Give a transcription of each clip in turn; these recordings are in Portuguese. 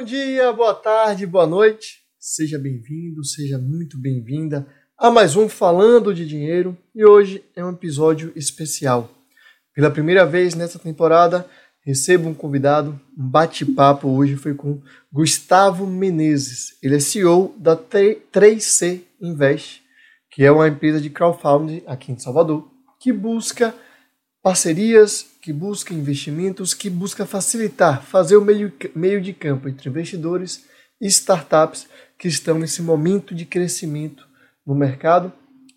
bom dia, boa tarde, boa noite. Seja bem-vindo, seja muito bem-vinda a mais um Falando de Dinheiro e hoje é um episódio especial. Pela primeira vez nessa temporada, recebo um convidado, um bate-papo hoje foi com Gustavo Menezes. Ele é CEO da 3C Invest, que é uma empresa de crowdfunding aqui em Salvador, que busca parcerias, que busca investimentos, que busca facilitar, fazer o meio, meio de campo entre investidores e startups que estão nesse momento de crescimento no mercado.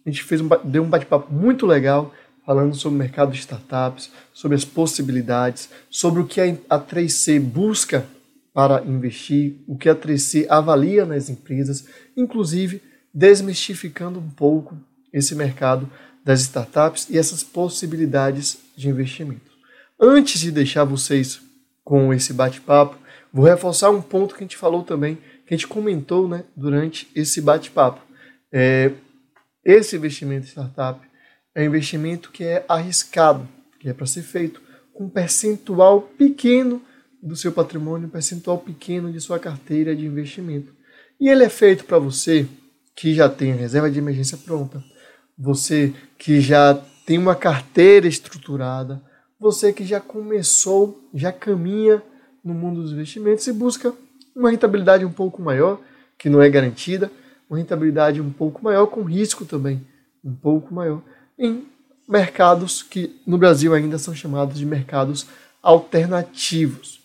A gente fez um, deu um bate-papo muito legal falando sobre o mercado de startups, sobre as possibilidades, sobre o que a 3C busca para investir, o que a 3C avalia nas empresas, inclusive desmistificando um pouco esse mercado das startups e essas possibilidades de investimento. Antes de deixar vocês com esse bate-papo, vou reforçar um ponto que a gente falou também, que a gente comentou né, durante esse bate-papo. É, esse investimento em startup é um investimento que é arriscado, que é para ser feito com um percentual pequeno do seu patrimônio, um percentual pequeno de sua carteira de investimento. E ele é feito para você que já tem reserva de emergência pronta, você que já tem uma carteira estruturada, você que já começou, já caminha no mundo dos investimentos e busca uma rentabilidade um pouco maior, que não é garantida, uma rentabilidade um pouco maior, com risco também um pouco maior, em mercados que no Brasil ainda são chamados de mercados alternativos.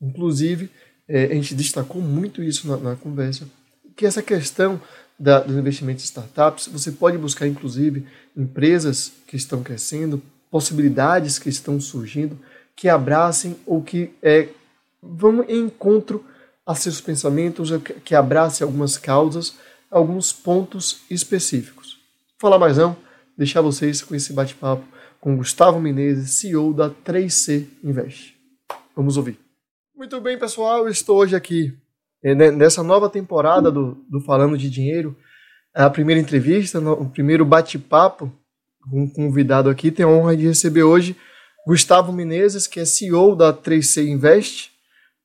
Inclusive, é, a gente destacou muito isso na conversa, que essa questão da, dos investimentos em startups, você pode buscar, inclusive, empresas que estão crescendo, possibilidades que estão surgindo, que abracem ou que é, vão em encontro a seus pensamentos, que abracem algumas causas, alguns pontos específicos. Vou falar mais não, deixar vocês com esse bate-papo com Gustavo Menezes, CEO da 3C Invest. Vamos ouvir. Muito bem, pessoal, estou hoje aqui nessa nova temporada do, do Falando de Dinheiro, a primeira entrevista, o primeiro bate-papo com um convidado aqui, tenho a honra de receber hoje Gustavo Menezes, que é CEO da 3C Invest.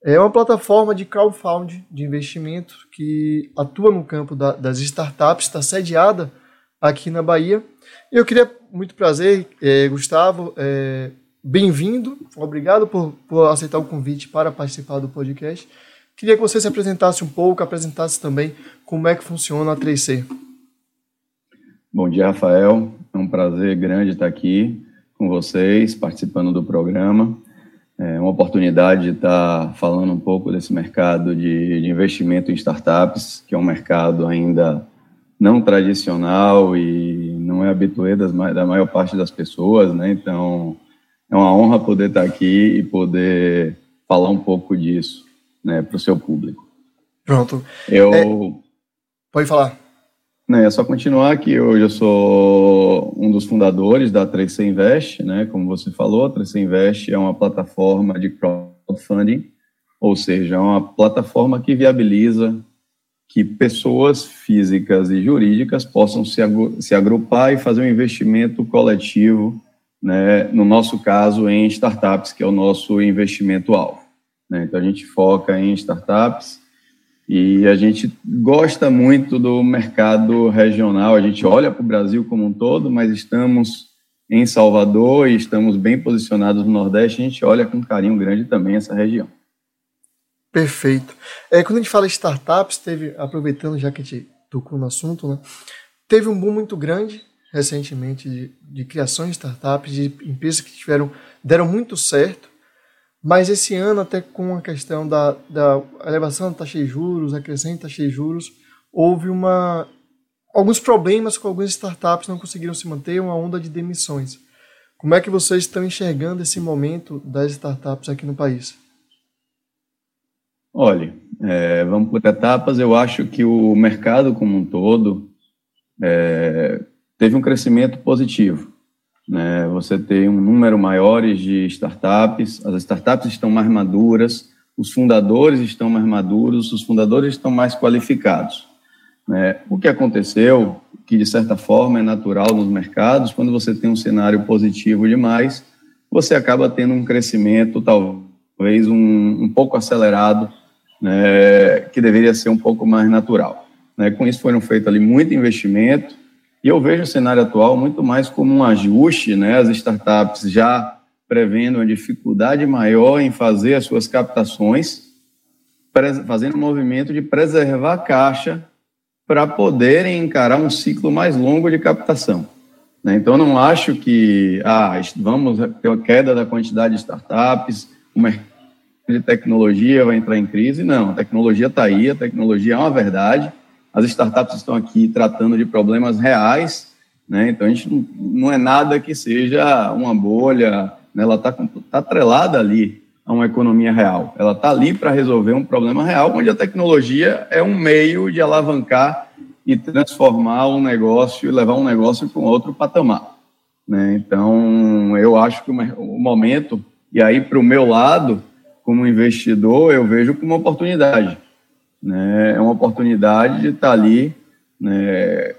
É uma plataforma de crowdfunding de investimento que atua no campo da, das startups, está sediada aqui na Bahia. E eu queria, muito prazer, é, Gustavo, é, bem-vindo, obrigado por, por aceitar o convite para participar do podcast. Queria que você se apresentasse um pouco, apresentasse também como é que funciona a 3C. Bom dia, Rafael. É um prazer grande estar aqui com vocês, participando do programa. É uma oportunidade de estar falando um pouco desse mercado de, de investimento em startups, que é um mercado ainda não tradicional e não é habituê das, da maior parte das pessoas, né? Então, é uma honra poder estar aqui e poder falar um pouco disso né, para o seu público. Pronto. Eu. É, pode falar. É só continuar que hoje eu sou um dos fundadores da 3C Invest, né? Como você falou, a 3C Invest é uma plataforma de crowdfunding, ou seja, é uma plataforma que viabiliza que pessoas físicas e jurídicas possam se, se agrupar e fazer um investimento coletivo, né? No nosso caso, em startups, que é o nosso investimento alvo. Né? Então, a gente foca em startups e a gente gosta muito do mercado regional. A gente olha para o Brasil como um todo, mas estamos em Salvador e estamos bem posicionados no Nordeste. A gente olha com carinho grande também essa região. Perfeito. É, quando a gente fala startups, teve, aproveitando já que a gente tocou no assunto, né, teve um boom muito grande recentemente de, de criação de startups, de empresas que tiveram, deram muito certo mas esse ano, até com a questão da, da elevação da taxa de juros, a crescente taxa de juros, houve uma, alguns problemas com algumas startups não conseguiram se manter, uma onda de demissões. Como é que vocês estão enxergando esse momento das startups aqui no país? Olha, é, vamos por etapas. Eu acho que o mercado como um todo é, teve um crescimento positivo né? Você tem um número maior de startups, as startups estão mais maduras, os fundadores estão mais maduros, os fundadores estão mais qualificados. Né? O que aconteceu, que de certa forma é natural nos mercados, quando você tem um cenário positivo demais, você acaba tendo um crescimento talvez um, um pouco acelerado né, que deveria ser um pouco mais natural. Né? Com isso foram feitos ali muito investimento, e eu vejo o cenário atual muito mais como um ajuste, né? as startups já prevendo uma dificuldade maior em fazer as suas captações, fazendo um movimento de preservar a caixa para poderem encarar um ciclo mais longo de captação. Né? Então, não acho que ah, vamos ter uma queda da quantidade de startups, o mercado de tecnologia vai entrar em crise. Não, a tecnologia está aí, a tecnologia é uma verdade. As startups estão aqui tratando de problemas reais, né? então a gente não, não é nada que seja uma bolha, né? ela está tá atrelada ali a uma economia real. Ela está ali para resolver um problema real, onde a tecnologia é um meio de alavancar e transformar um negócio, levar um negócio para um outro patamar. Né? Então, eu acho que o momento, e aí para o meu lado, como investidor, eu vejo como uma oportunidade. Né? É uma oportunidade de estar tá ali né,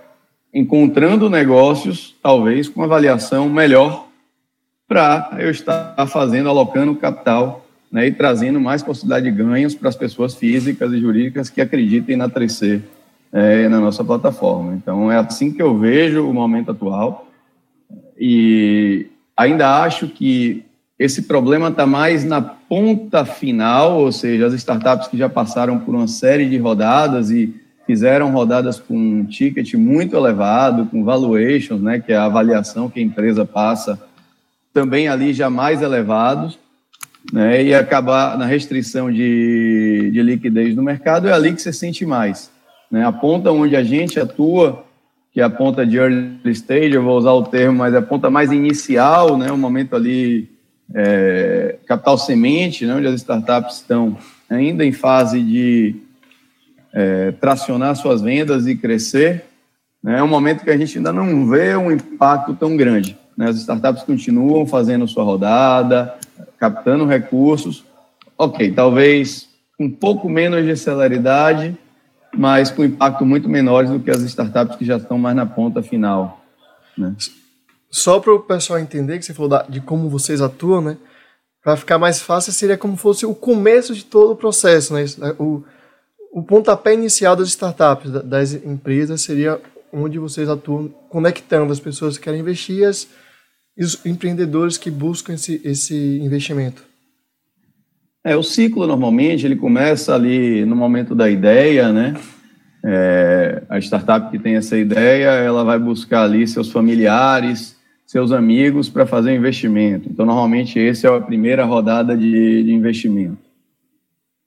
encontrando negócios, talvez com avaliação melhor para eu estar fazendo, alocando capital né, e trazendo mais possibilidade de ganhos para as pessoas físicas e jurídicas que acreditem na 3C é, na nossa plataforma. Então, é assim que eu vejo o momento atual e ainda acho que esse problema está mais na ponta final, ou seja, as startups que já passaram por uma série de rodadas e fizeram rodadas com um ticket muito elevado, com valuations, né, que é a avaliação que a empresa passa também ali já mais elevados, né, e acabar na restrição de, de liquidez no mercado, é ali que você sente mais. Né? A ponta onde a gente atua, que é a ponta de early stage, eu vou usar o termo, mas é a ponta mais inicial, né, um momento ali, é, capital semente, né, onde as startups estão ainda em fase de é, tracionar suas vendas e crescer, né, é um momento que a gente ainda não vê um impacto tão grande. Né? As startups continuam fazendo sua rodada, captando recursos. Ok, talvez um pouco menos de celeridade, mas com impacto muito menores do que as startups que já estão mais na ponta final. Né? Só para o pessoal entender que você falou de como vocês atuam, né? Para ficar mais fácil, seria como fosse o começo de todo o processo, né? O, o pontapé inicial das startups, das empresas, seria onde vocês atuam conectando as pessoas que querem investir as e os empreendedores que buscam esse, esse investimento? É, o ciclo normalmente ele começa ali no momento da ideia, né? É, a startup que tem essa ideia, ela vai buscar ali seus familiares, seus amigos para fazer o investimento. Então, normalmente, esse é a primeira rodada de, de investimento.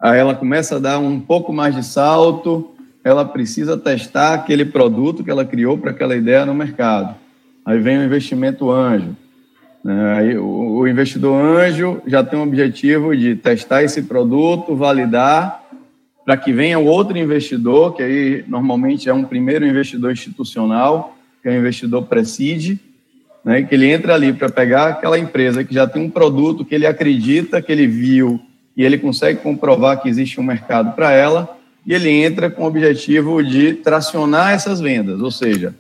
Aí ela começa a dar um pouco mais de salto, ela precisa testar aquele produto que ela criou para aquela ideia no mercado. Aí vem o investimento anjo. Né? Aí, o, investidor anjo já tem o objetivo de testar esse produto, validar, para que venha outro investidor, que aí normalmente é um primeiro investidor institucional, que é o investidor preside, né, que ele entra ali para pegar aquela empresa que já tem um produto que ele acredita, que ele viu, e ele consegue comprovar que existe um mercado para ela, e ele entra com o objetivo de tracionar essas vendas, ou seja,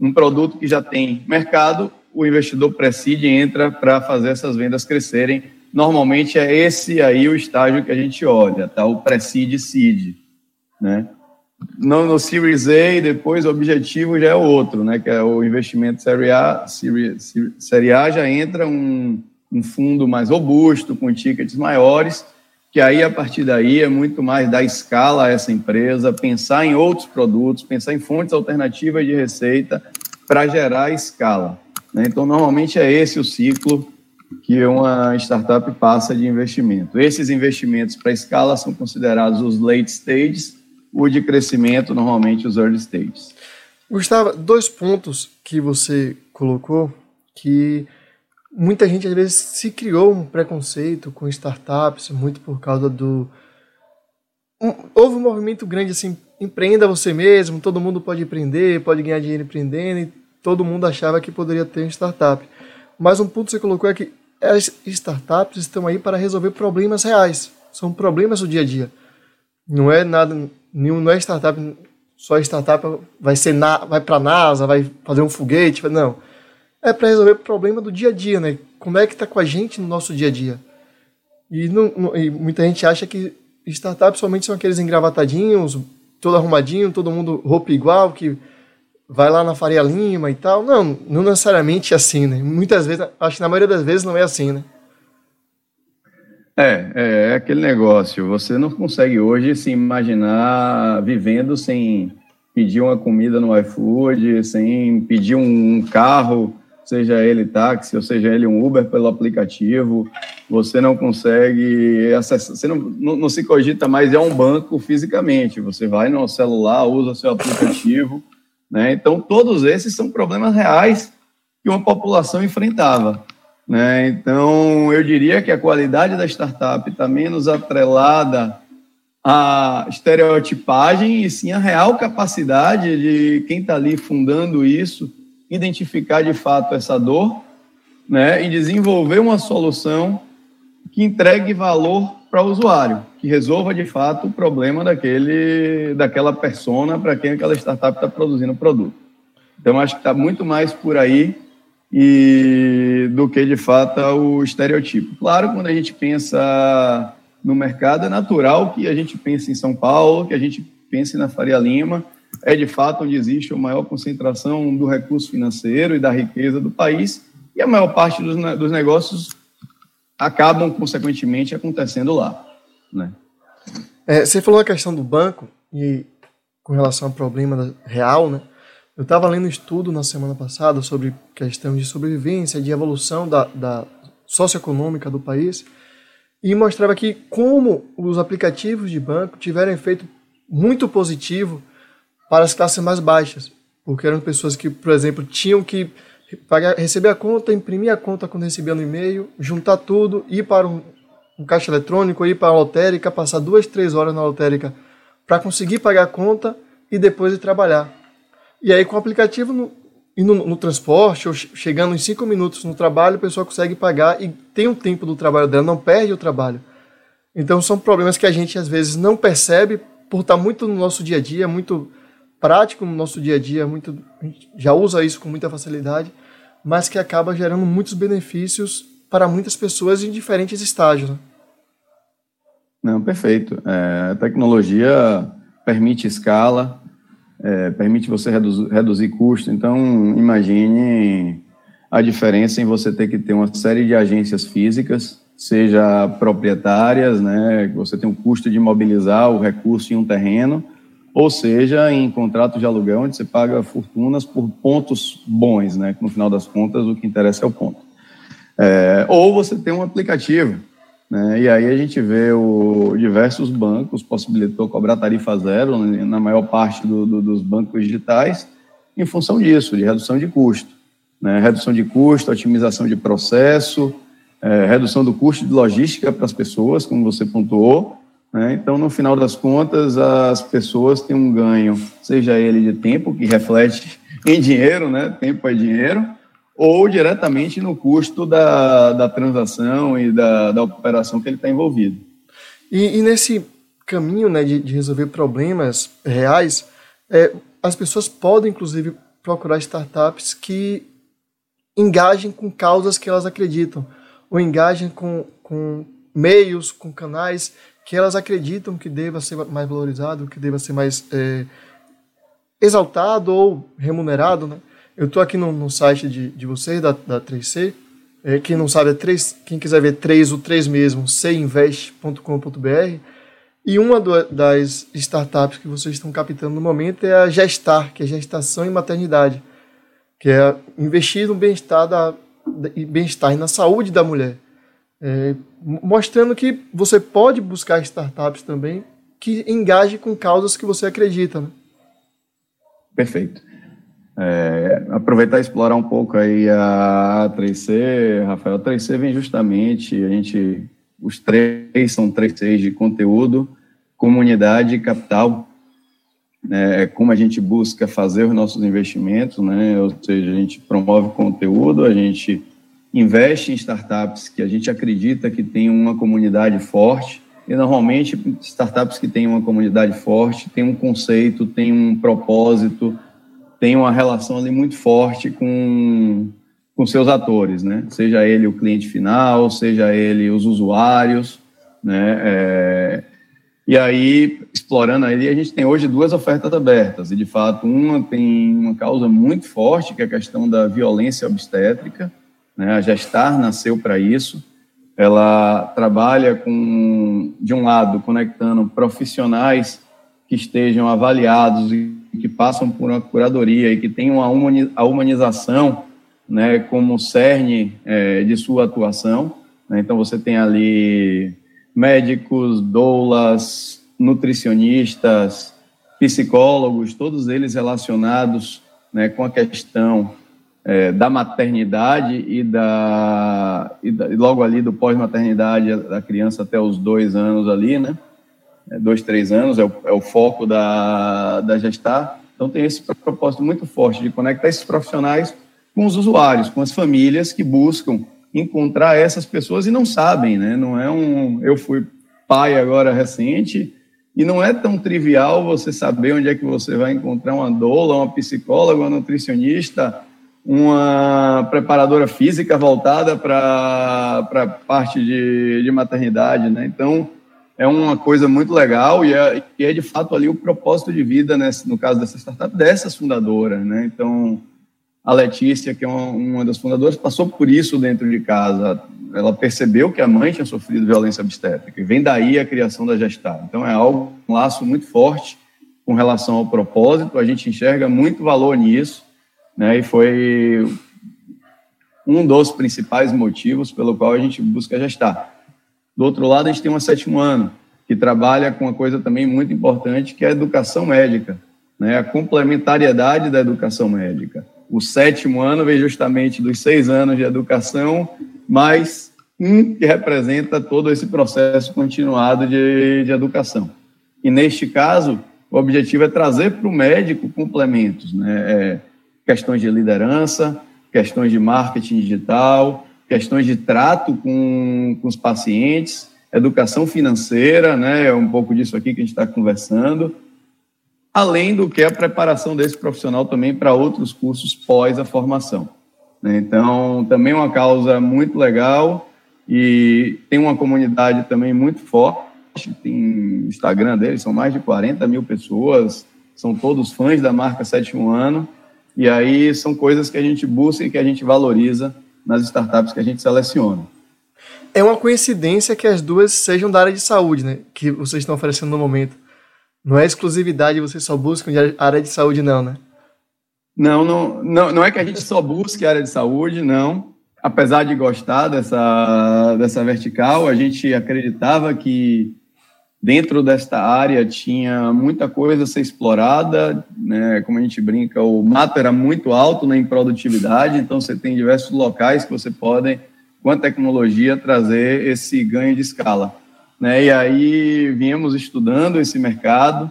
um produto que já tem mercado, o investidor preside e entra para fazer essas vendas crescerem. Normalmente é esse aí o estágio que a gente olha, tá? O preside seed, né? No, no Series A, depois o objetivo já é outro, né? Que é o investimento Série A. Série A já entra um, um fundo mais robusto, com tickets maiores, que aí, a partir daí, é muito mais dar escala a essa empresa, pensar em outros produtos, pensar em fontes alternativas de receita para gerar escala. Né? Então, normalmente é esse o ciclo que uma startup passa de investimento. Esses investimentos para escala são considerados os late stages, o de crescimento, normalmente os early stages. Gustavo, dois pontos que você colocou que muita gente às vezes se criou um preconceito com startups, muito por causa do. houve um movimento grande assim, empreenda você mesmo, todo mundo pode empreender, pode ganhar dinheiro empreendendo, e todo mundo achava que poderia ter uma startup. Mas um ponto que você colocou é que as startups estão aí para resolver problemas reais, são problemas do dia a dia. Não é nada, não é startup, só startup vai ser na, vai para NASA, vai fazer um foguete, não é para resolver o problema do dia a dia, né? Como é que está com a gente no nosso dia a dia? E, não, e muita gente acha que startups somente são aqueles engravatadinhos, todo arrumadinho, todo mundo roupa igual, que vai lá na Faria Lima e tal. Não, não necessariamente é assim, né? Muitas vezes, acho que na maioria das vezes não é assim, né? É, é, é aquele negócio. Você não consegue hoje se imaginar vivendo sem pedir uma comida no iFood, sem pedir um carro, seja ele táxi ou seja ele um Uber pelo aplicativo. Você não consegue acessar, você não, não, não se cogita mais é um banco fisicamente. Você vai no celular, usa seu aplicativo. Né? Então, todos esses são problemas reais que uma população enfrentava. Né? Então, eu diria que a qualidade da startup está menos atrelada à estereotipagem e sim à real capacidade de quem está ali fundando isso identificar de fato essa dor né? e desenvolver uma solução que entregue valor para o usuário, que resolva de fato o problema daquele, daquela persona para quem aquela startup está produzindo o produto. Então, acho que está muito mais por aí e do que de fato o estereotipo. Claro, quando a gente pensa no mercado, é natural que a gente pense em São Paulo, que a gente pense na Faria Lima, é de fato onde existe a maior concentração do recurso financeiro e da riqueza do país, e a maior parte dos, dos negócios acabam, consequentemente, acontecendo lá. Né? É, você falou a questão do banco, e com relação ao problema real, né? Eu estava lendo um estudo na semana passada sobre questão de sobrevivência, de evolução da, da socioeconômica do país, e mostrava que como os aplicativos de banco tiveram efeito muito positivo para as classes mais baixas, porque eram pessoas que, por exemplo, tinham que pagar, receber a conta, imprimir a conta quando recebia no e-mail, juntar tudo, ir para um, um caixa eletrônico, ir para a lotérica, passar duas, três horas na lotérica para conseguir pagar a conta e depois ir trabalhar. E aí, com o aplicativo no, no, no transporte, ou chegando em cinco minutos no trabalho, a pessoa consegue pagar e tem um tempo do trabalho dela, não perde o trabalho. Então, são problemas que a gente às vezes não percebe por estar muito no nosso dia a dia, muito prático no nosso dia a dia, muito, a gente já usa isso com muita facilidade, mas que acaba gerando muitos benefícios para muitas pessoas em diferentes estágios. Né? Não, perfeito. É, a tecnologia permite escala, é, permite você reduzir, reduzir custo. Então, imagine a diferença em você ter que ter uma série de agências físicas, seja proprietárias, né, que você tem um custo de mobilizar o recurso em um terreno, ou seja, em contratos de aluguel, onde você paga fortunas por pontos bons, né, que no final das contas o que interessa é o ponto. É, ou você tem um aplicativo, né? E aí a gente vê o, diversos bancos possibilitou cobrar tarifa zero né, na maior parte do, do, dos bancos digitais em função disso, de redução de custo. Né? Redução de custo, otimização de processo, é, redução do custo de logística para as pessoas, como você pontuou. Né? Então, no final das contas, as pessoas têm um ganho, seja ele de tempo, que reflete em dinheiro, né? tempo é dinheiro, ou diretamente no custo da, da transação e da, da operação que ele está envolvido. E, e, nesse caminho né, de, de resolver problemas reais, é, as pessoas podem, inclusive, procurar startups que engajem com causas que elas acreditam, ou engajem com, com meios, com canais que elas acreditam que deva ser mais valorizado, que deva ser mais é, exaltado ou remunerado, né? Eu estou aqui no, no, site de, de vocês, da, da 3C. É, quem não sabe, é 3, quem quiser ver 3, o 3 mesmo, cinvest.com.br. E uma do, das startups que vocês estão captando no momento é a Gestar, que é gestação e maternidade, que é investir no bem-estar da, bem-estar e na saúde da mulher. É, mostrando que você pode buscar startups também que engajem com causas que você acredita. Né? Perfeito. É, aproveitar e explorar um pouco aí a 3C, Rafael. A 3C vem justamente, a gente, os três são três Cs de conteúdo, comunidade e capital. É, como a gente busca fazer os nossos investimentos, né? Ou seja, a gente promove conteúdo, a gente investe em startups que a gente acredita que tem uma comunidade forte, e normalmente startups que têm uma comunidade forte têm um conceito, têm um propósito, tem uma relação ali muito forte com, com seus atores, né? Seja ele o cliente final, seja ele os usuários, né? É, E aí, explorando aí, a gente tem hoje duas ofertas abertas. E, de fato, uma tem uma causa muito forte, que é a questão da violência obstétrica. Né? A Gestar nasceu para isso. Ela trabalha com, de um lado, conectando profissionais que estejam avaliados que passam por uma curadoria e que tenham a humanização né, como cerne é, de sua atuação. Né? Então, você tem ali médicos, doulas, nutricionistas, psicólogos, todos eles relacionados né, com a questão é, da maternidade e, da, e, da, e logo ali do pós-maternidade da criança até os dois anos ali, né? É, dois, três anos é o, é o foco da, da gestar. Então tem esse propósito muito forte de conectar esses profissionais com os usuários, com as famílias que buscam encontrar essas pessoas e não sabem, né? Não é um. Eu fui pai agora recente e não é tão trivial você saber onde é que você vai encontrar uma doula, uma psicóloga, uma nutricionista, uma preparadora física voltada para a parte de, de maternidade, né? Então é uma coisa muito legal e é, e é de fato ali o propósito de vida, né? no caso dessa startup, dessas fundadoras, né? Então a Letícia, que é uma, uma, das fundadoras, passou por isso dentro de casa. Ela percebeu que a mãe tinha sofrido violência obstétrica, e vem daí a criação da Gestar. Então, é algo, um laço muito forte com relação ao propósito, a gente enxerga muito valor nisso, né, e foi um dos principais motivos pelo qual a gente busca Gestar. Do outro lado, a gente tem uma sétimo ano, que trabalha com uma coisa também muito importante, que é a educação médica, né, a complementariedade da educação médica o sétimo ano vem justamente dos seis anos de educação, mais um que representa todo esse processo continuado de, de educação. E neste caso, o objetivo é trazer para o médico complementos, né? É, questões de liderança, questões de marketing digital, questões de trato com, com os pacientes, educação financeira, né? É um pouco disso aqui que a gente está conversando, além do que a preparação desse profissional também para outros cursos pós a formação. Né? Então, também uma causa muito legal e tem uma comunidade também muito forte. Tem Instagram deles, são mais de 40 mil pessoas, são todos fãs da marca Sétimo Ano, e aí são coisas que a gente busca e que a gente valoriza nas startups que a gente seleciona. É uma coincidência que as duas sejam da área de saúde, né? Que vocês estão oferecendo no momento. Não é exclusividade, vocês só buscam área de saúde, não, né? Não, não, não, não é que a gente só busque área de saúde, não. Apesar de gostar dessa, dessa vertical, a gente acreditava que dentro desta área tinha muita coisa a ser explorada, né? Como a gente brinca, o mato era muito alto na improdutividade, então você tem diversos locais que você pode, com a tecnologia, trazer esse ganho de escala. Né? E aí viemos estudando esse mercado.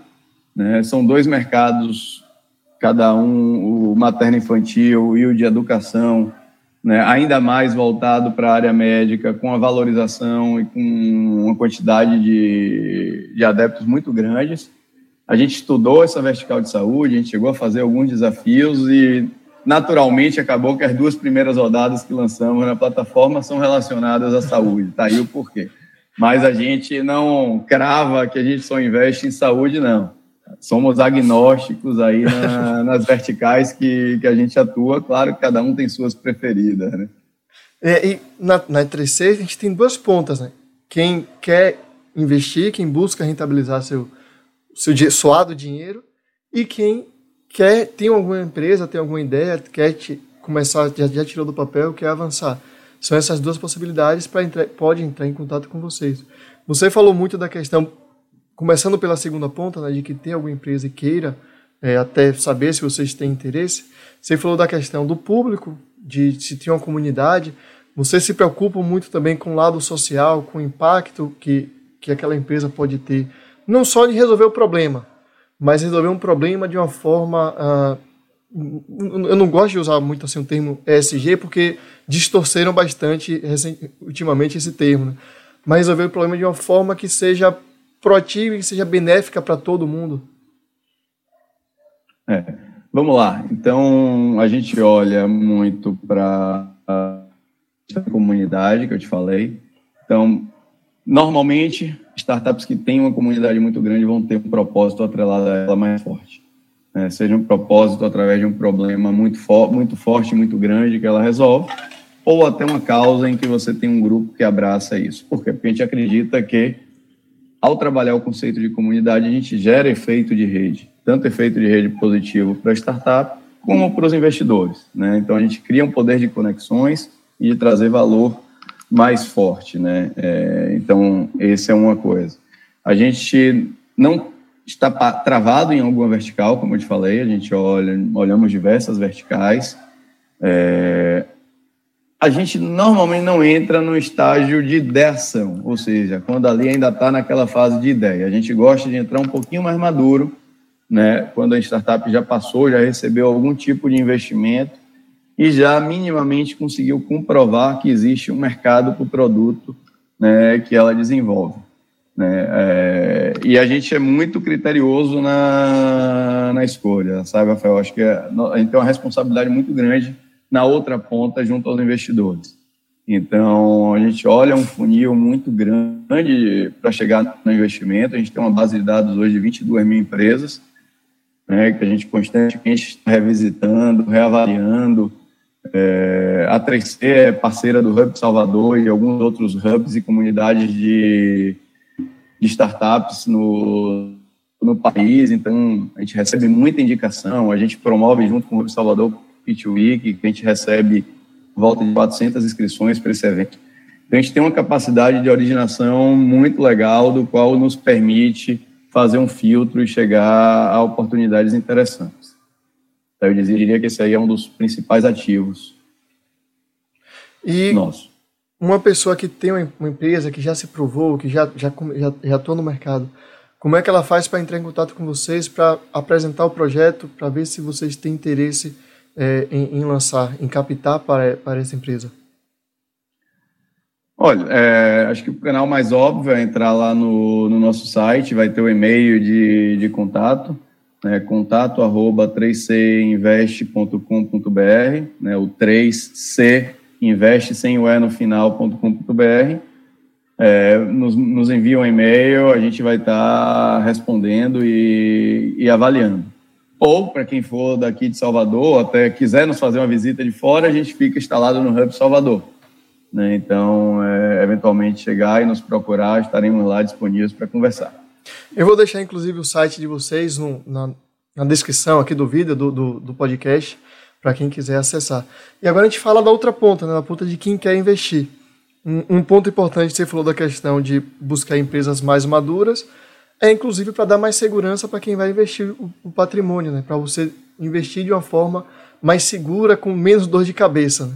Né? São dois mercados, cada um, o materno-infantil e o de educação, né? ainda mais voltado para a área médica, com a valorização e com uma quantidade de, de adeptos muito grandes. A gente estudou essa vertical de saúde, a gente chegou a fazer alguns desafios e naturalmente acabou que as duas primeiras rodadas que lançamos na plataforma são relacionadas à saúde. Tá aí o porquê mas a gente não crava que a gente só investe em saúde, não. Somos agnósticos aí na, nas verticais que, que a gente atua, claro que cada um tem suas preferidas, né? É, e na, na 36 a gente tem duas pontas, né? Quem quer investir, quem busca rentabilizar seu, seu suado dinheiro e quem quer, tem alguma empresa, tem alguma ideia, quer te, começar, já, já tirou do papel, quer avançar. São essas duas possibilidades para entrar, pode entrar em contato com vocês. Você falou muito da questão, começando pela segunda ponta, né, de que tem alguma empresa que queira é, até saber se vocês têm interesse. Você falou da questão do público, de se tem uma comunidade. Você se preocupa muito também com o lado social, com o impacto que, que aquela empresa pode ter, não só de resolver o problema, mas resolver um problema de uma forma. Ah, eu não gosto de usar muito assim o termo ESG, porque distorceram bastante ultimamente esse termo, né? mas resolver o problema de uma forma que seja proativa e que seja benéfica para todo mundo. É, vamos lá. Então, a gente olha muito para a comunidade que eu te falei. Então, Normalmente, startups que têm uma comunidade muito grande vão ter um propósito atrelado a ela mais forte. Né? Seja um propósito através de um problema muito, fo muito forte, muito grande que ela resolve, ou até uma causa em que você tem um grupo que abraça isso. Por quê? Porque a gente acredita que, ao trabalhar o conceito de comunidade, a gente gera efeito de rede, tanto efeito de rede positivo para a startup, como para os investidores. Né? Então, a gente cria um poder de conexões e de trazer valor mais forte, né? É, então, essa é uma coisa. A gente não está travado em alguma vertical, como eu te falei, a gente olha, olhamos diversas verticais. É, a gente normalmente não entra no estágio de ideação, ou seja, quando ali ainda está naquela fase de ideia. A gente gosta de entrar um pouquinho mais maduro, né? Quando a startup já passou, já recebeu algum tipo de investimento e já minimamente conseguiu comprovar que existe um mercado para o produto né, que ela desenvolve. Né? É, e a gente é muito criterioso na, na escolha, sabe, Rafael? Acho que é, a gente tem uma responsabilidade muito grande na outra ponta junto aos investidores. Então, a gente olha um funil muito grande para chegar no investimento. A gente tem uma base de dados hoje de 22 mil empresas, né, que a gente constantemente está revisitando, reavaliando, é, a 3C é parceira do Hub Salvador e alguns outros hubs e comunidades de, de startups no, no país, então a gente recebe muita indicação, a gente promove junto com o Hub Salvador Pitch Week, que a gente recebe volta de 400 inscrições para esse evento. Então a gente tem uma capacidade de originação muito legal, do qual nos permite fazer um filtro e chegar a oportunidades interessantes. Então, eu diria que esse aí é um dos principais ativos e. Uma pessoa que tem uma empresa, que já se provou, que já já já, já atua no mercado, como é que ela faz para entrar em contato com vocês, para apresentar o projeto, para ver se vocês têm interesse é, em, em, lançar, em captar para, para essa empresa? Olha, é, acho que o canal mais óbvio é entrar lá no, no nosso site, vai ter o e-mail de, de contato né, contato arroba 3cinvest.com.br, né, o 3C investe sem o E no final.com.br. É, nos, nos envia um e-mail, a gente vai estar tá respondendo e, e avaliando. Ou, para quem for daqui de Salvador, até quiser nos fazer uma visita de fora, a gente fica instalado no Hub Salvador. Né? Então, é, eventualmente chegar e nos procurar, estaremos lá disponíveis para conversar. Eu vou deixar, inclusive, o site de vocês no, na, na, descrição aqui do vídeo, do, do, do podcast, para quem quiser acessar. E agora a gente fala da outra ponta, né, da ponta de quem quer investir. Um, um ponto importante, você falou da questão de buscar empresas mais maduras, é inclusive para dar mais segurança para quem vai investir o, o patrimônio, né, para você investir de uma forma mais segura, com menos dor de cabeça. Né?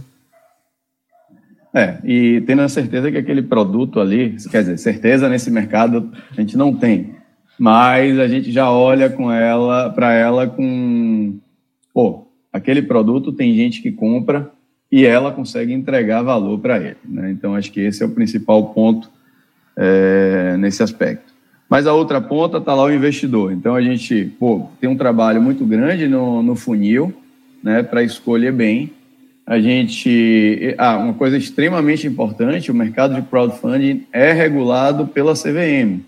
É, e tendo a certeza que aquele produto ali, quer dizer, certeza nesse mercado a gente não tem, mas a gente já olha com ela, para ela com, pô, aquele produto tem gente que compra e ela consegue entregar valor para ele, né? Então acho que esse é o principal ponto é, nesse aspecto. Mas a outra ponta está lá o investidor. Então a gente, pô, tem um trabalho muito grande no, no funil, né, para escolher bem a gente. Ah, uma coisa extremamente importante: o mercado de crowdfunding é regulado pela CVM.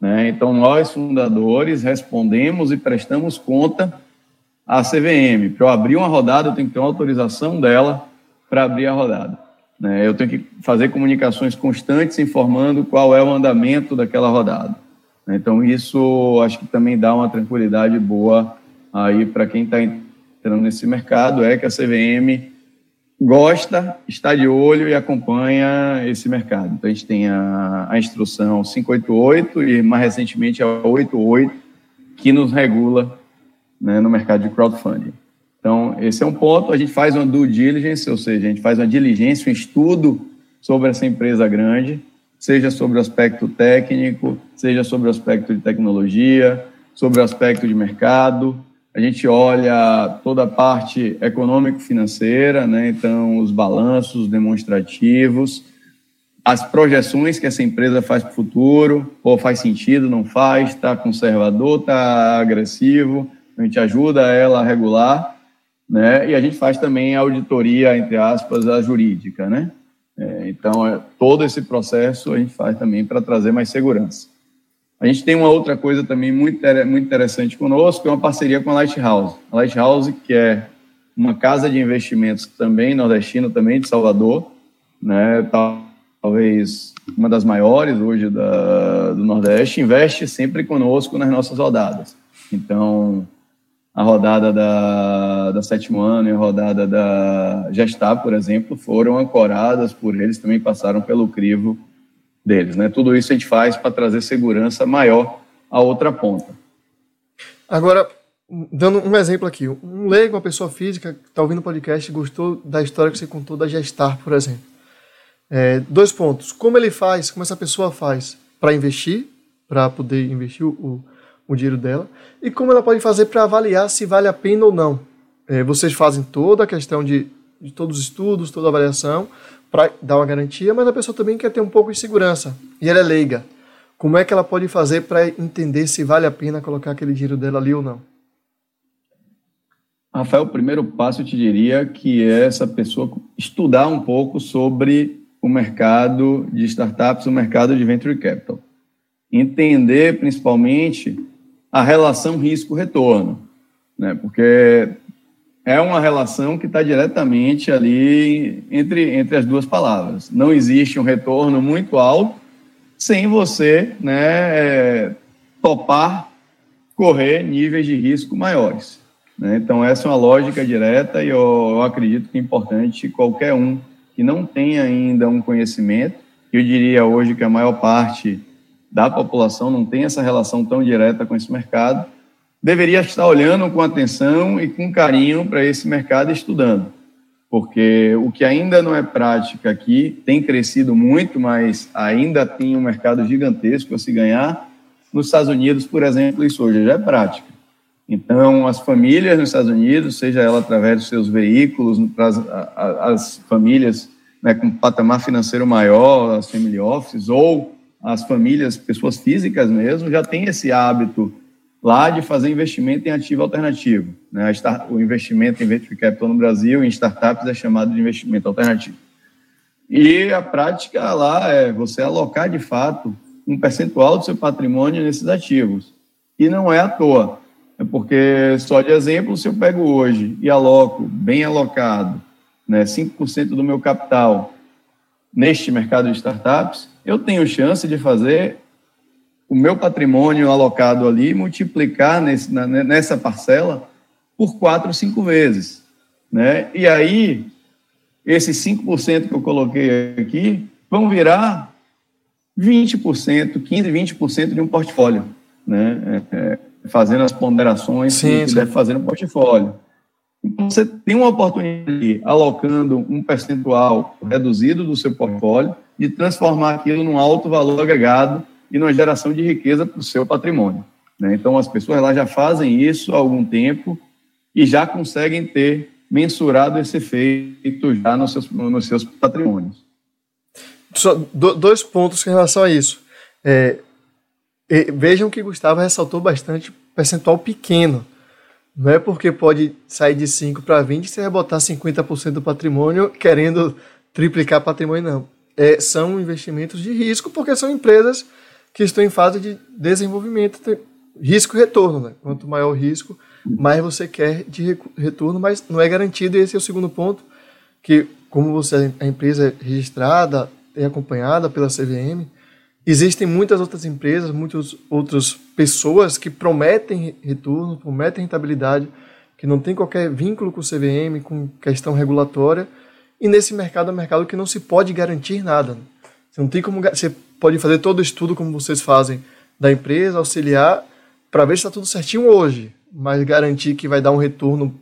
Né? Então, nós, fundadores, respondemos e prestamos conta à CVM. Para eu abrir uma rodada, eu tenho que ter uma autorização dela para abrir a rodada. Né? Eu tenho que fazer comunicações constantes informando qual é o andamento daquela rodada. Então, isso acho que também dá uma tranquilidade boa aí para quem está entrando nesse mercado, é que a CVM gosta, está de olho e acompanha esse mercado. Então, a gente tem a, a instrução 588 e, mais recentemente, a 88, que nos regula né, no mercado de crowdfunding. Então, esse é um ponto. A gente faz uma due diligence, ou seja, a gente faz uma diligência, um estudo sobre essa empresa grande, seja sobre o aspecto técnico, seja sobre o aspecto de tecnologia, sobre o aspecto de mercado, a gente olha toda a parte econômico-financeira, né? então os balanços demonstrativos, as projeções que essa empresa faz para o futuro, ou faz sentido, não faz, está conservador, está agressivo, a gente ajuda ela a regular, né? e a gente faz também a auditoria, entre aspas, a jurídica, né? É, então, é, todo esse processo a gente faz também para trazer mais segurança. A gente tem uma outra coisa também muito, muito interessante conosco, é uma parceria com a Lighthouse. A Lighthouse, que é uma casa de investimentos também nordestina, também de Salvador, né, talvez uma das maiores hoje da, do Nordeste, investe sempre conosco nas nossas rodadas. Então, a rodada da, da sétimo ano e a rodada da Gestar, por exemplo, foram ancoradas por eles, também passaram pelo crivo deles. Né? Tudo isso a gente faz para trazer segurança maior à outra ponta. Agora, dando um exemplo aqui, um leigo, uma pessoa física que está ouvindo o podcast gostou da história que você contou da Gestar, por exemplo. É, dois pontos. Como ele faz, como essa pessoa faz para investir, para poder investir o, o dinheiro dela, e como ela pode fazer para avaliar se vale a pena ou não. É, vocês fazem toda a questão de, de todos os estudos, toda a avaliação, para dar uma garantia, mas a pessoa também quer ter um pouco de segurança, e ela é leiga. Como é que ela pode fazer para entender se vale a pena colocar aquele dinheiro dela ali ou não? Rafael, o primeiro passo eu te diria que é essa pessoa estudar um pouco sobre o mercado de startups, o mercado de venture capital. Entender principalmente a relação risco-retorno, né? porque é uma relação que está diretamente ali entre, entre as duas palavras. Não existe um retorno muito alto sem você né, é, topar correr níveis de risco maiores. Né? Então, essa é uma lógica direta e eu, eu, acredito que é importante qualquer um que não tenha ainda um conhecimento, eu diria hoje que a maior parte da população não tem essa relação tão direta com esse mercado, deveria estar olhando com atenção e com carinho para esse mercado estudando. Porque o que ainda não é prática aqui tem crescido muito, mas ainda tem um mercado gigantesco a se ganhar. Nos Estados Unidos, por exemplo, isso hoje já é prática. Então, as famílias nos Estados Unidos, seja ela através dos seus veículos, as, as famílias né, com patamar financeiro maior, as family offices, ou as famílias, pessoas físicas mesmo, já têm esse hábito lá de fazer investimento em ativo alternativo. Né? O investimento em venture capital no Brasil, em startups, é chamado de investimento alternativo. E a prática lá é você alocar, de fato, um percentual do seu patrimônio nesses ativos. E não é à toa. É porque, só de exemplo, se eu pego hoje e aloco, bem alocado, né, 5% do meu capital neste mercado de startups, eu tenho chance de fazer o meu patrimônio alocado ali multiplicar nesse, na, nessa parcela por quatro, cinco vezes. Né? E aí, esses 5% que eu coloquei aqui vão virar 20%, 15%, 20% de um portfólio. Né? É, é fazendo as ponderações sim, que sim. deve fazer no portfólio. Então, você tem uma oportunidade, alocando um percentual reduzido do seu portfólio, de transformar aquilo num alto valor agregado e numa geração de riqueza para o seu patrimônio. Né? Então, as pessoas lá já fazem isso há algum tempo e já conseguem ter mensurado esse efeito já nos seus, nos seus patrimônios. Só dois pontos em relação a isso. É, vejam que Gustavo ressaltou bastante percentual pequeno. Não é porque pode sair de 5 para 20 você vai botar 50% do patrimônio querendo triplicar patrimônio, não. É, são investimentos de risco, porque são empresas que estão em fase de desenvolvimento, risco e retorno. Né? Quanto maior o risco, mais você quer de retorno, mas não é garantido. E esse é o segundo ponto, que como você a empresa é registrada, é acompanhada pela CVM, Existem muitas outras empresas, muitas outras pessoas que prometem retorno, prometem rentabilidade, que não tem qualquer vínculo com o CVM, com questão regulatória. E nesse mercado é um mercado que não se pode garantir nada. Você não tem como você pode fazer todo o estudo como vocês fazem da empresa, auxiliar para ver se está tudo certinho hoje, mas garantir que vai dar um retorno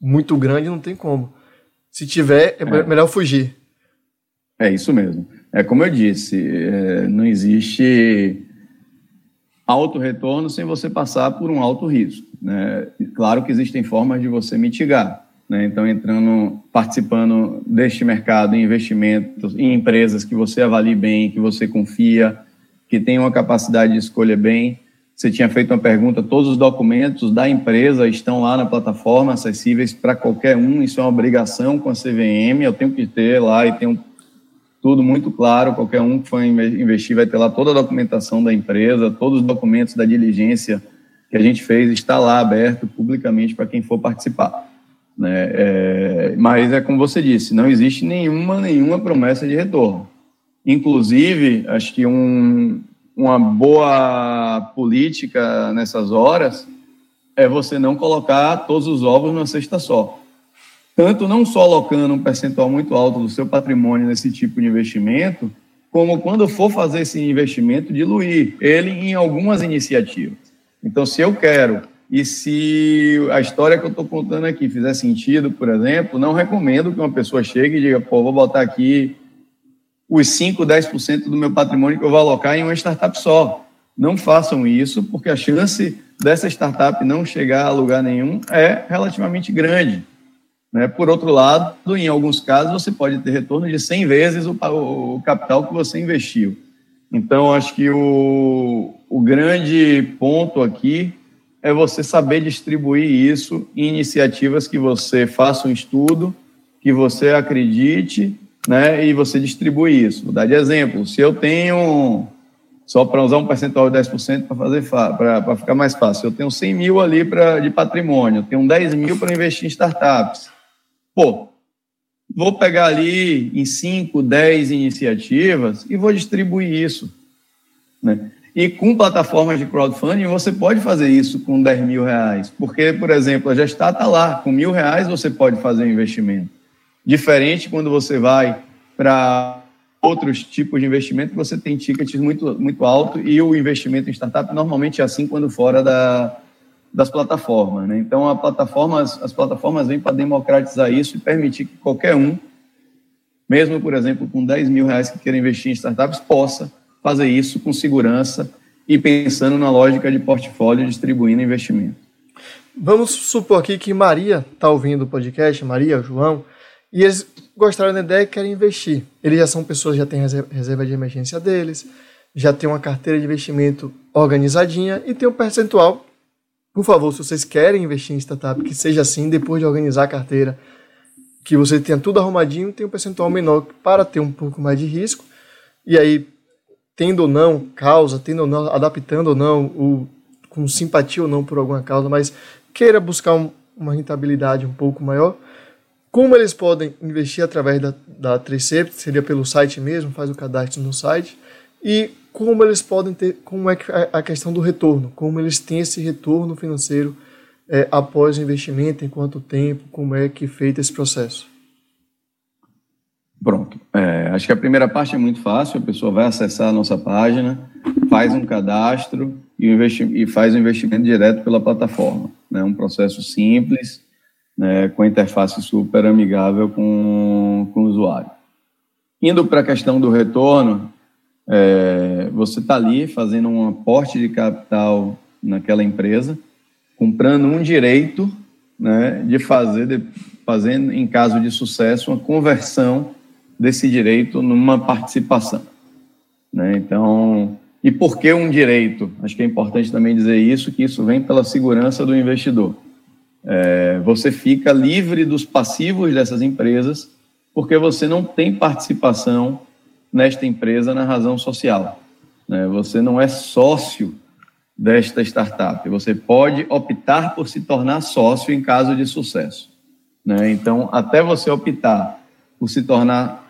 muito grande não tem como. Se tiver, é, é. melhor fugir. É isso mesmo. É como eu disse, é, não existe alto retorno sem você passar por um alto risco. Né? Claro que existem formas de você mitigar. Né? Então, entrando, participando deste mercado em investimentos, em empresas que você avalie bem, que você confia, que tem uma capacidade de escolha bem. Você tinha feito uma pergunta, todos os documentos da empresa estão lá na plataforma, acessíveis para qualquer um, isso é uma obrigação com a CVM, eu tenho que ter lá e tenho tudo muito claro. Qualquer um que for investir vai ter lá toda a documentação da empresa, todos os documentos da diligência que a gente fez está lá aberto publicamente para quem for participar. Né? É, mas é como você disse, não existe nenhuma nenhuma promessa de retorno. Inclusive, acho que um, uma boa política nessas horas é você não colocar todos os ovos numa cesta só tanto não só alocando um percentual muito alto do seu patrimônio nesse tipo de investimento, como quando for fazer esse investimento, diluir ele em algumas iniciativas. Então, se eu quero, e se a história que eu estou contando aqui fizer sentido, por exemplo, não recomendo que uma pessoa chegue e diga, pô, vou botar aqui os 5, 10% do meu patrimônio que eu vou alocar em uma startup só. Não façam isso, porque a chance dessa startup não chegar a lugar nenhum é relativamente grande. Né? Por outro lado, em alguns casos, você pode ter retorno de 100 vezes o, o capital que você investiu. Então, acho que o, o grande ponto aqui é você saber distribuir isso em iniciativas que você faça um estudo, que você acredite, né, e você distribui isso. Vou dar de exemplo, se eu tenho, só para usar um percentual de 10% para fazer para ficar mais fácil, eu tenho 100 mil ali pra, de patrimônio, eu tenho 10 mil para investir em startups. Pô, vou pegar ali em 5, 10 iniciativas e vou distribuir isso. Né? E com plataformas de crowdfunding, você pode fazer isso com 10 mil reais. Porque, por exemplo, a Gestar está lá, com mil reais você pode fazer um investimento. Diferente quando você vai para outros tipos de investimento, você tem tickets muito, muito alto e o investimento em startup normalmente é assim quando fora da, das plataformas. Né? Então, plataformas, as plataformas vêm para democratizar isso e permitir que qualquer um, mesmo, por exemplo, com 10 mil reais que queira investir em startups, possa fazer isso com segurança e pensando na lógica de portfólio distribuindo investimento. Vamos supor aqui que Maria está ouvindo o podcast, Maria, João, e eles gostaram da ideia e querem investir. Eles já são pessoas que já têm reserva de emergência deles, já têm uma carteira de investimento organizadinha e tem um percentual por favor, se vocês querem investir em startup, que seja assim, depois de organizar a carteira, que você tenha tudo arrumadinho, tem um percentual menor para ter um pouco mais de risco. E aí, tendo ou não causa, tendo ou não, adaptando ou não, com simpatia ou não por alguma causa, mas queira buscar um, uma rentabilidade um pouco maior, como eles podem investir através da, da 3C, seria pelo site mesmo, faz o cadastro no site, e como eles podem ter, como é a questão do retorno, como eles têm esse retorno financeiro é, após o investimento, em quanto tempo, como é que é feito esse processo? Pronto. É, acho que a primeira parte é muito fácil, a pessoa vai acessar a nossa página, faz um cadastro e, e faz o investimento direto pela plataforma. É né? um processo simples, né, com interface super amigável com, com o usuário. Indo para a questão do retorno, é, você está ali fazendo um aporte de capital naquela empresa, comprando um direito né, de fazer, de, fazendo, em caso de sucesso, uma conversão desse direito numa participação. Né? Então, e por que um direito? Acho que é importante também dizer isso, que isso vem pela segurança do investidor. É, você fica livre dos passivos dessas empresas, porque você não tem participação nesta empresa na razão social. Né? Você não é sócio desta startup. Você pode optar por se tornar sócio em caso de sucesso. Né? Então, até você optar por se tornar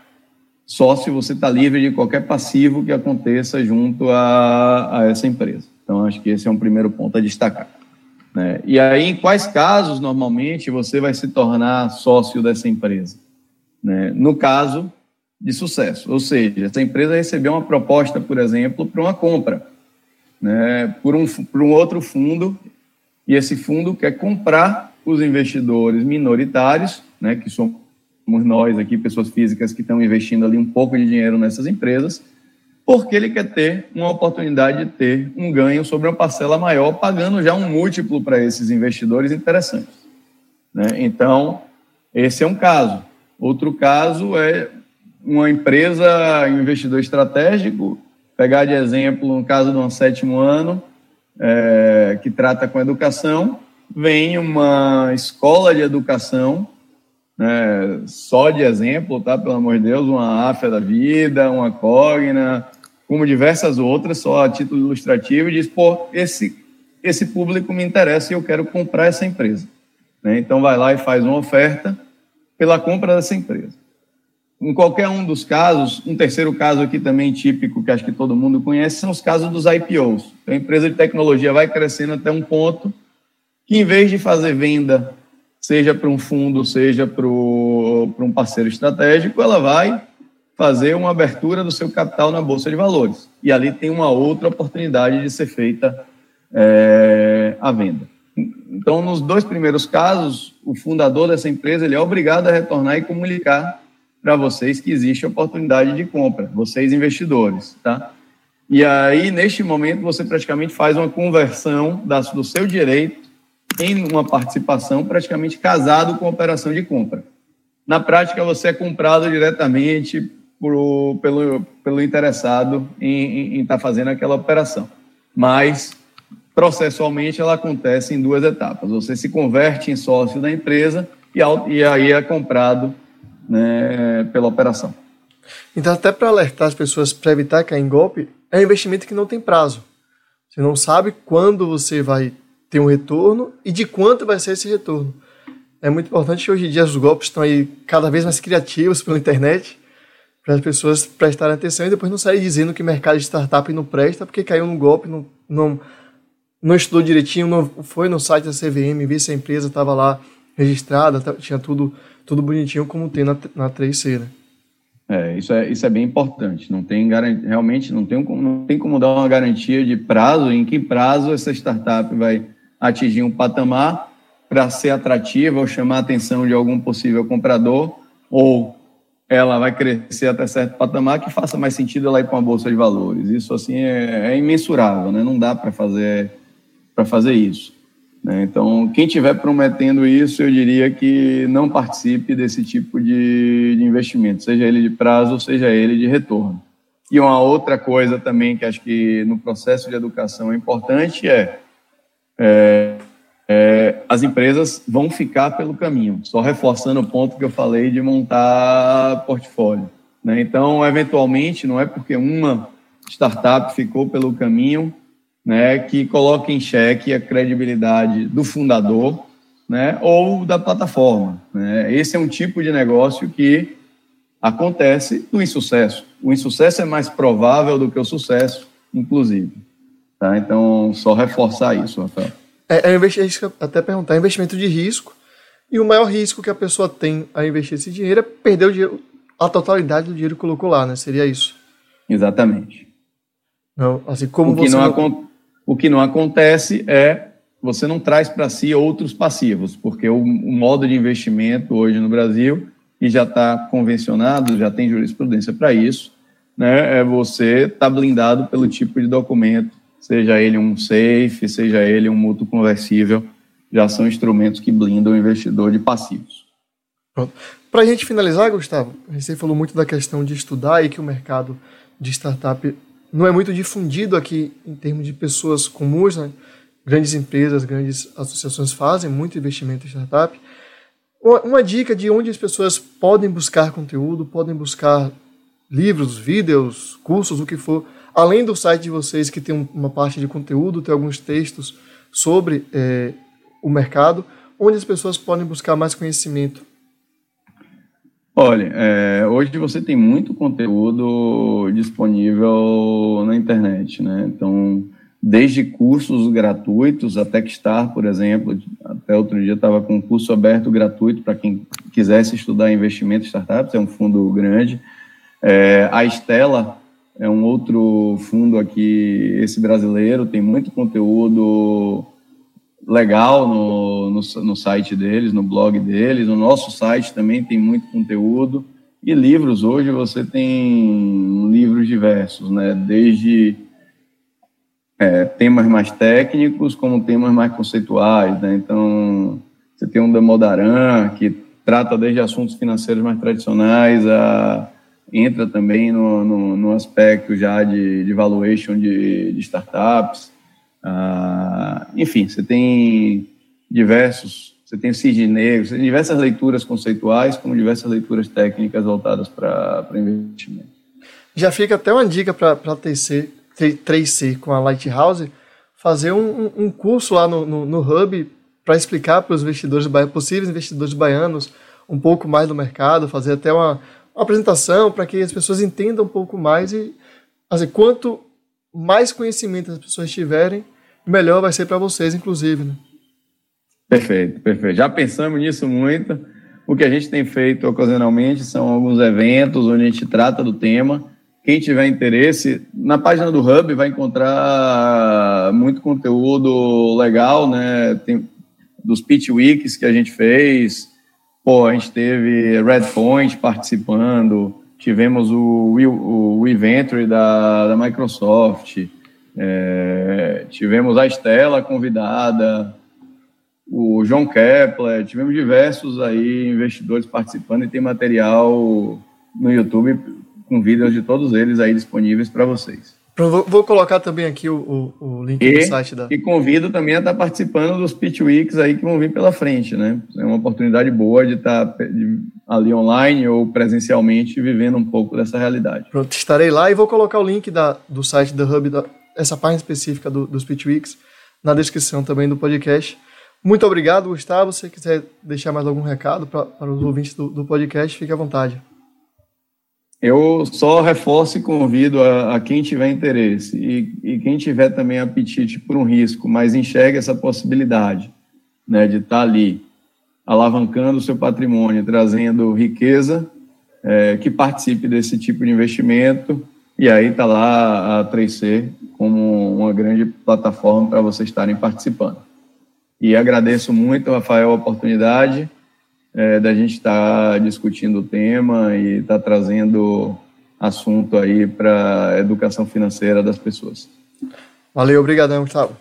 sócio, você está livre de qualquer passivo que aconteça junto a, a, essa empresa. Então, acho que esse é um primeiro ponto a destacar. Né? E aí, em quais casos, normalmente, você vai se tornar sócio dessa empresa? Né? No caso de sucesso. Ou seja, essa empresa recebeu uma proposta, por exemplo, para uma compra, né, por, um, por um outro fundo, e esse fundo quer comprar os investidores minoritários, né, que somos nós aqui, pessoas físicas que estão investindo ali um pouco de dinheiro nessas empresas, porque ele quer ter uma oportunidade de ter um ganho sobre uma parcela maior, pagando já um múltiplo para esses investidores interessantes. Né? Então, esse é um caso. Outro caso é uma empresa, um investidor estratégico, pegar de exemplo no caso de um sétimo ano, é, que trata com educação, vem uma escola de educação né, só de exemplo, tá? Pelo amor de Deus, uma AFA da vida, uma Cogna, como diversas outras, só a título ilustrativo, e diz, pô, esse, esse público me interessa e eu quero comprar essa empresa. Né? Então vai lá e faz uma oferta pela compra dessa empresa. Em qualquer um dos casos, um terceiro caso aqui também típico, que acho que todo mundo conhece, são os casos dos IPOs. Então, a empresa de tecnologia vai crescendo até um ponto que, em vez de fazer venda, seja para um fundo, seja para um parceiro estratégico, ela vai fazer uma abertura do seu capital na Bolsa de Valores. E ali tem uma outra oportunidade de ser feita é, a venda. Então, nos dois primeiros casos, o fundador dessa empresa ele é obrigado a retornar e comunicar para vocês que existe oportunidade de compra, vocês investidores, tá? E aí, neste momento, você praticamente faz uma conversão do seu direito em uma participação praticamente casado com a operação de compra. Na prática, você é comprado diretamente pelo, pelo interessado em estar tá fazendo aquela operação. Mas, processualmente, ela acontece em duas etapas. Você se converte em sócio da empresa e, e aí é comprado né, pela operação. Então, até para alertar as pessoas para evitar cair em golpe, é um investimento que não tem prazo. Você não sabe quando você vai ter um retorno e de quanto vai ser esse retorno. É muito importante hoje em dia os golpes estão aí cada vez mais criativos pela internet para as pessoas prestarem atenção e depois não sair dizendo que mercado de startup não presta porque caiu no golpe, não, não, não estudou direitinho, não foi no site da CVM, viu se a empresa estava lá registrada, tinha tudo tudo bonitinho como tem na, na 3C, né? É, isso é, isso é bem importante. Não tem realmente não tem, não tem como dar uma garantia de prazo, em que prazo essa startup vai atingir um patamar para ser atrativa ou chamar a atenção de algum possível comprador, ou ela vai crescer até certo patamar que faça mais sentido ela ir para uma bolsa de valores. Isso assim é, é imensurável, né? Não dá para fazer para fazer isso. Né? Então, quem estiver prometendo isso, eu diria que não participe desse tipo de, de investimento, seja ele de prazo, seja ele de retorno. E uma outra coisa também que acho que no processo de educação é importante é, é, é, as empresas vão ficar pelo caminho, só reforçando o ponto que eu falei de montar portfólio. Né? Então, eventualmente, não é porque uma startup ficou pelo caminho né, que coloca em xeque a credibilidade do fundador né, ou da plataforma. Né? Esse é um tipo de negócio que acontece no insucesso. O insucesso é mais provável do que o sucesso, inclusive. Tá? Então, só reforçar isso, Rafael. É, é, é até perguntar, é investimento de risco, e o maior risco que a pessoa tem a investir esse dinheiro é perder o dinheiro, a totalidade do dinheiro que colocou lá, né? Seria isso. Exatamente. Não, assim como o que não, não... O que não acontece é você não traz para si outros passivos, porque o, o, modo de investimento hoje no Brasil, e já está convencionado, já tem jurisprudência para isso, né, é você estar tá blindado pelo tipo de documento, seja ele um safe, seja ele um mútuo conversível, já são instrumentos que blindam o investidor de passivos. Para a gente finalizar, Gustavo, você falou muito da questão de estudar e que o mercado de startup não é muito difundido aqui em termos de pessoas comuns, né? grandes empresas, grandes associações fazem muito investimento em startup. Uma dica de onde as pessoas podem buscar conteúdo, podem buscar livros, vídeos, cursos, o que for, além do site de vocês que tem uma parte de conteúdo, tem alguns textos sobre é, o mercado, onde as pessoas podem buscar mais conhecimento Olha, é, hoje você tem muito conteúdo disponível na internet, né? Então, desde cursos gratuitos, a Techstar, por exemplo, até outro dia estava com um curso aberto gratuito para quem quisesse estudar investimento em startups, é um fundo grande. É, a Estela é um outro fundo aqui, esse brasileiro, tem muito conteúdo legal no, no, no, site deles, no blog deles. No nosso site também tem muito conteúdo. E livros, hoje você tem livros diversos, né? Desde é, temas mais técnicos, como temas mais conceituais, né? Então, você tem um Demodaran, que trata desde assuntos financeiros mais tradicionais, a, entra também no, no, no aspecto já de, de valuation de, de startups. Ah, enfim, você tem diversos você tem Cisne Negro, você tem diversas leituras conceituais, como diversas leituras técnicas voltadas para investimento. Já fica até uma dica para a 3C com a Lighthouse, fazer um, um curso lá no, no, no Hub para explicar para os investidores possíveis investidores baianos um pouco mais do mercado, fazer até uma, apresentação para que as pessoas entendam um pouco mais e assim, quanto mais conhecimento as pessoas tiverem, melhor vai ser para vocês, inclusive. Né? Perfeito, perfeito. Já pensamos nisso muito. O que a gente tem feito ocasionalmente são alguns eventos onde a gente trata do tema. Quem tiver interesse, na página do Hub vai encontrar muito conteúdo legal, né? Tem dos pitch weeks que a gente fez. Pô, a gente teve Redpoint participando, tivemos o, o, o Inventory da, da Microsoft, é, tivemos a Estela convidada, o João Kepler, tivemos diversos aí investidores participando e tem material no YouTube com vídeos de todos eles aí disponíveis para vocês. Vou colocar também aqui o, o, o link e, do site da. E convido também a estar participando dos Pitch Weeks aí que vão vir pela frente, né? É uma oportunidade boa de estar ali online ou presencialmente vivendo um pouco dessa realidade. Pronto, estarei lá e vou colocar o link da, do site da Hub, da, essa página específica do, dos Pitch Weeks, na descrição também do podcast. Muito obrigado, Gustavo. Se você quiser deixar mais algum recado para os ouvintes do, do podcast, fique à vontade. Eu só reforço e convido a, a quem tiver interesse e, e, quem tiver também apetite por um risco, mas enxerga essa possibilidade né, de estar tá ali alavancando o seu patrimônio, trazendo riqueza, é, que participe desse tipo de investimento. E aí está lá a 3C como uma grande plataforma para vocês estarem participando. E agradeço muito, Rafael, a oportunidade é, da gente estar tá discutindo o tema e estar tá trazendo assunto aí para a educação financeira das pessoas. Valeu, obrigadão, Gustavo.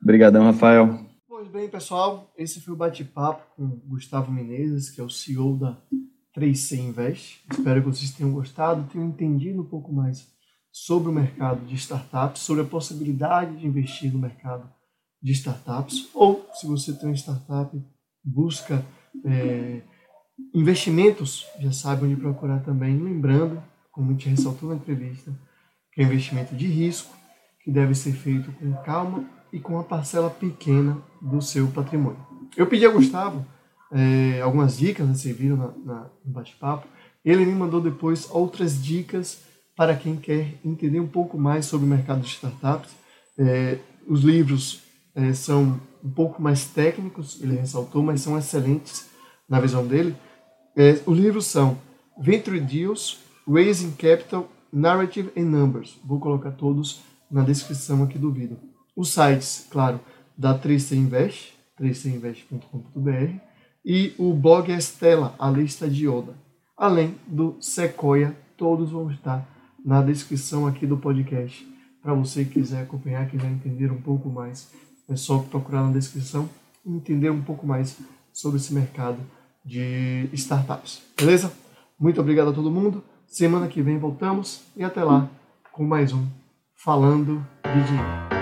Obrigadão, Rafael. Pois bem, pessoal, esse foi o bate-papo com Gustavo Menezes, que é o CEO da 3C Invest. Espero que vocês tenham gostado, tenham entendido um pouco mais sobre o mercado de startups, sobre a possibilidade de investir no mercado de startups, ou se você tem uma startup, busca é, investimentos, já sabe onde procurar também. Lembrando, como a gente ressaltou na entrevista, que é investimento de risco, que deve ser feito com calma e com uma parcela pequena do seu patrimônio. Eu pedi a Gustavo é, algumas dicas, né, vocês viram na, na, no bate-papo. Ele me mandou depois outras dicas para quem quer entender um pouco mais sobre o mercado de startups. É, os livros é, são um pouco mais técnicos, ele ressaltou, mas são excelentes na visão dele. É, os livros são Venture Deals, Raising Capital, Narrative and Numbers. Vou colocar todos na descrição aqui do vídeo. Os sites, claro, da 3C Invest, 3cinvest.com.br e o blog Estela, a lista de Oda. Além do Sequoia, todos vão estar na descrição aqui do podcast. Para você que quiser acompanhar, quiser entender um pouco mais é só procurar na descrição e entender um pouco mais sobre esse mercado de startups. Beleza? Muito obrigado a todo mundo. Semana que vem voltamos e até lá com mais um Falando de Dinheiro.